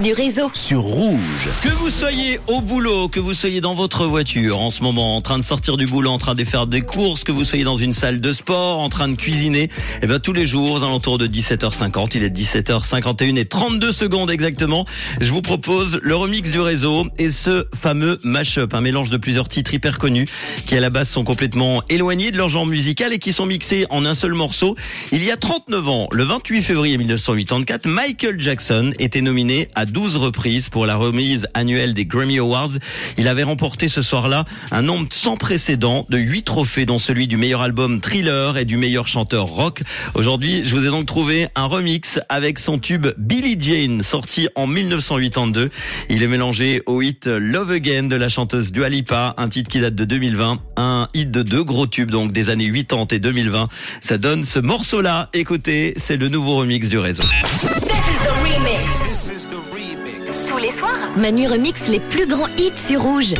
du réseau. sur Rouge. Que vous soyez au boulot, que vous soyez dans votre voiture en ce moment, en train de sortir du boulot, en train de faire des courses, que vous soyez dans une salle de sport, en train de cuisiner, eh bien tous les jours, aux alentours de 17h50, il est 17h51 et 32 secondes exactement, je vous propose le remix du réseau et ce fameux mash-up, un mélange de plusieurs titres hyper connus qui à la base sont complètement éloignés de leur genre musical et qui sont mixés en un seul morceau. Il y a 39 ans, le 28 février 1984, Michael Jackson était nominé à 12 reprises pour la remise annuelle des Grammy Awards. Il avait remporté ce soir-là un nombre sans précédent de 8 trophées, dont celui du meilleur album Thriller et du meilleur chanteur rock. Aujourd'hui, je vous ai donc trouvé un remix avec son tube Billie Jane, sorti en 1982. Il est mélangé au hit Love Again de la chanteuse Dua Lipa, un titre qui date de 2020, un hit de deux gros tubes donc des années 80 et 2020. Ça donne ce morceau-là. Écoutez, c'est le nouveau remix du réseau. Tous les soirs, Manu remix les plus grands hits sur. Rouge.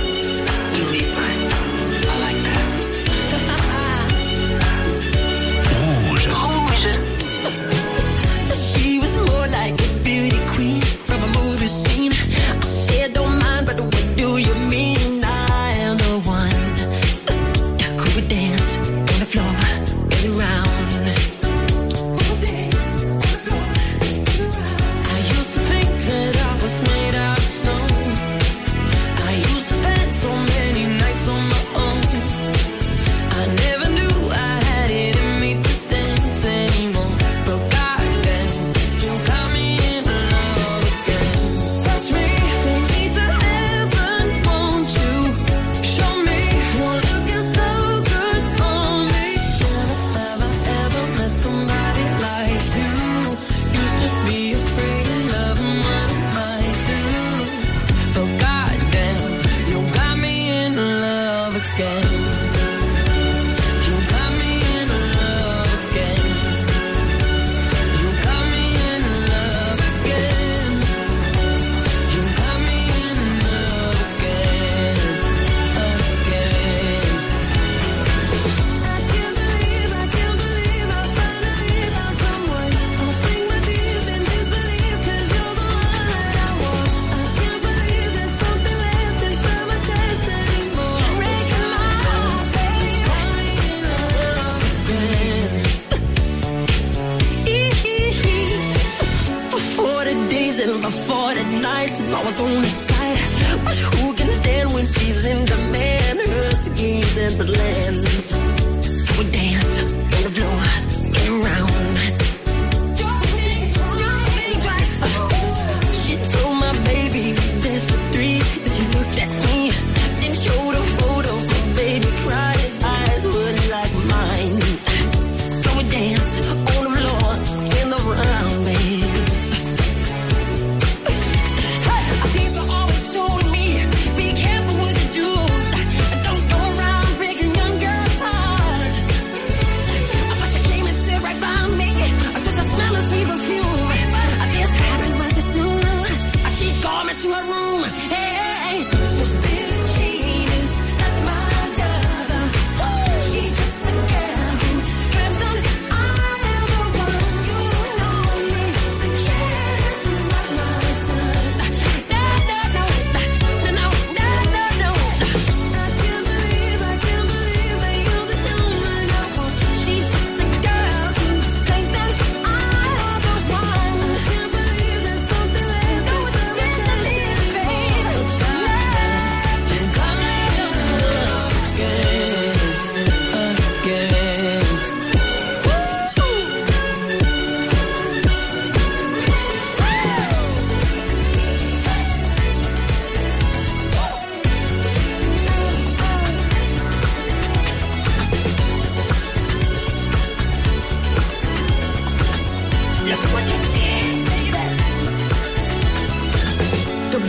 Before the nights, I was on the side. But who can stand when she's in demand? Her schemes and plans. We dance on the floor and around.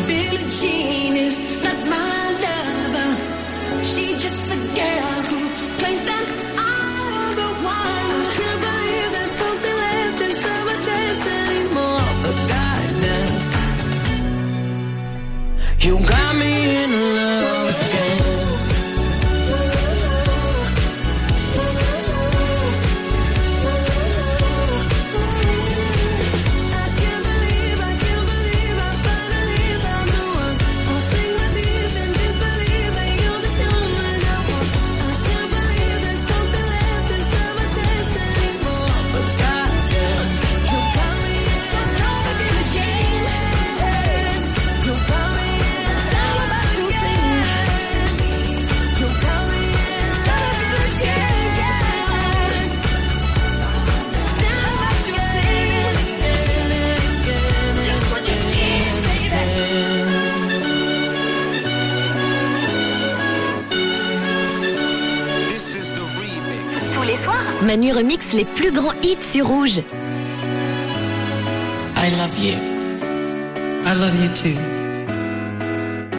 Billie Jean. Manu remix les plus grands hits sur Rouge. I love you. I love you too.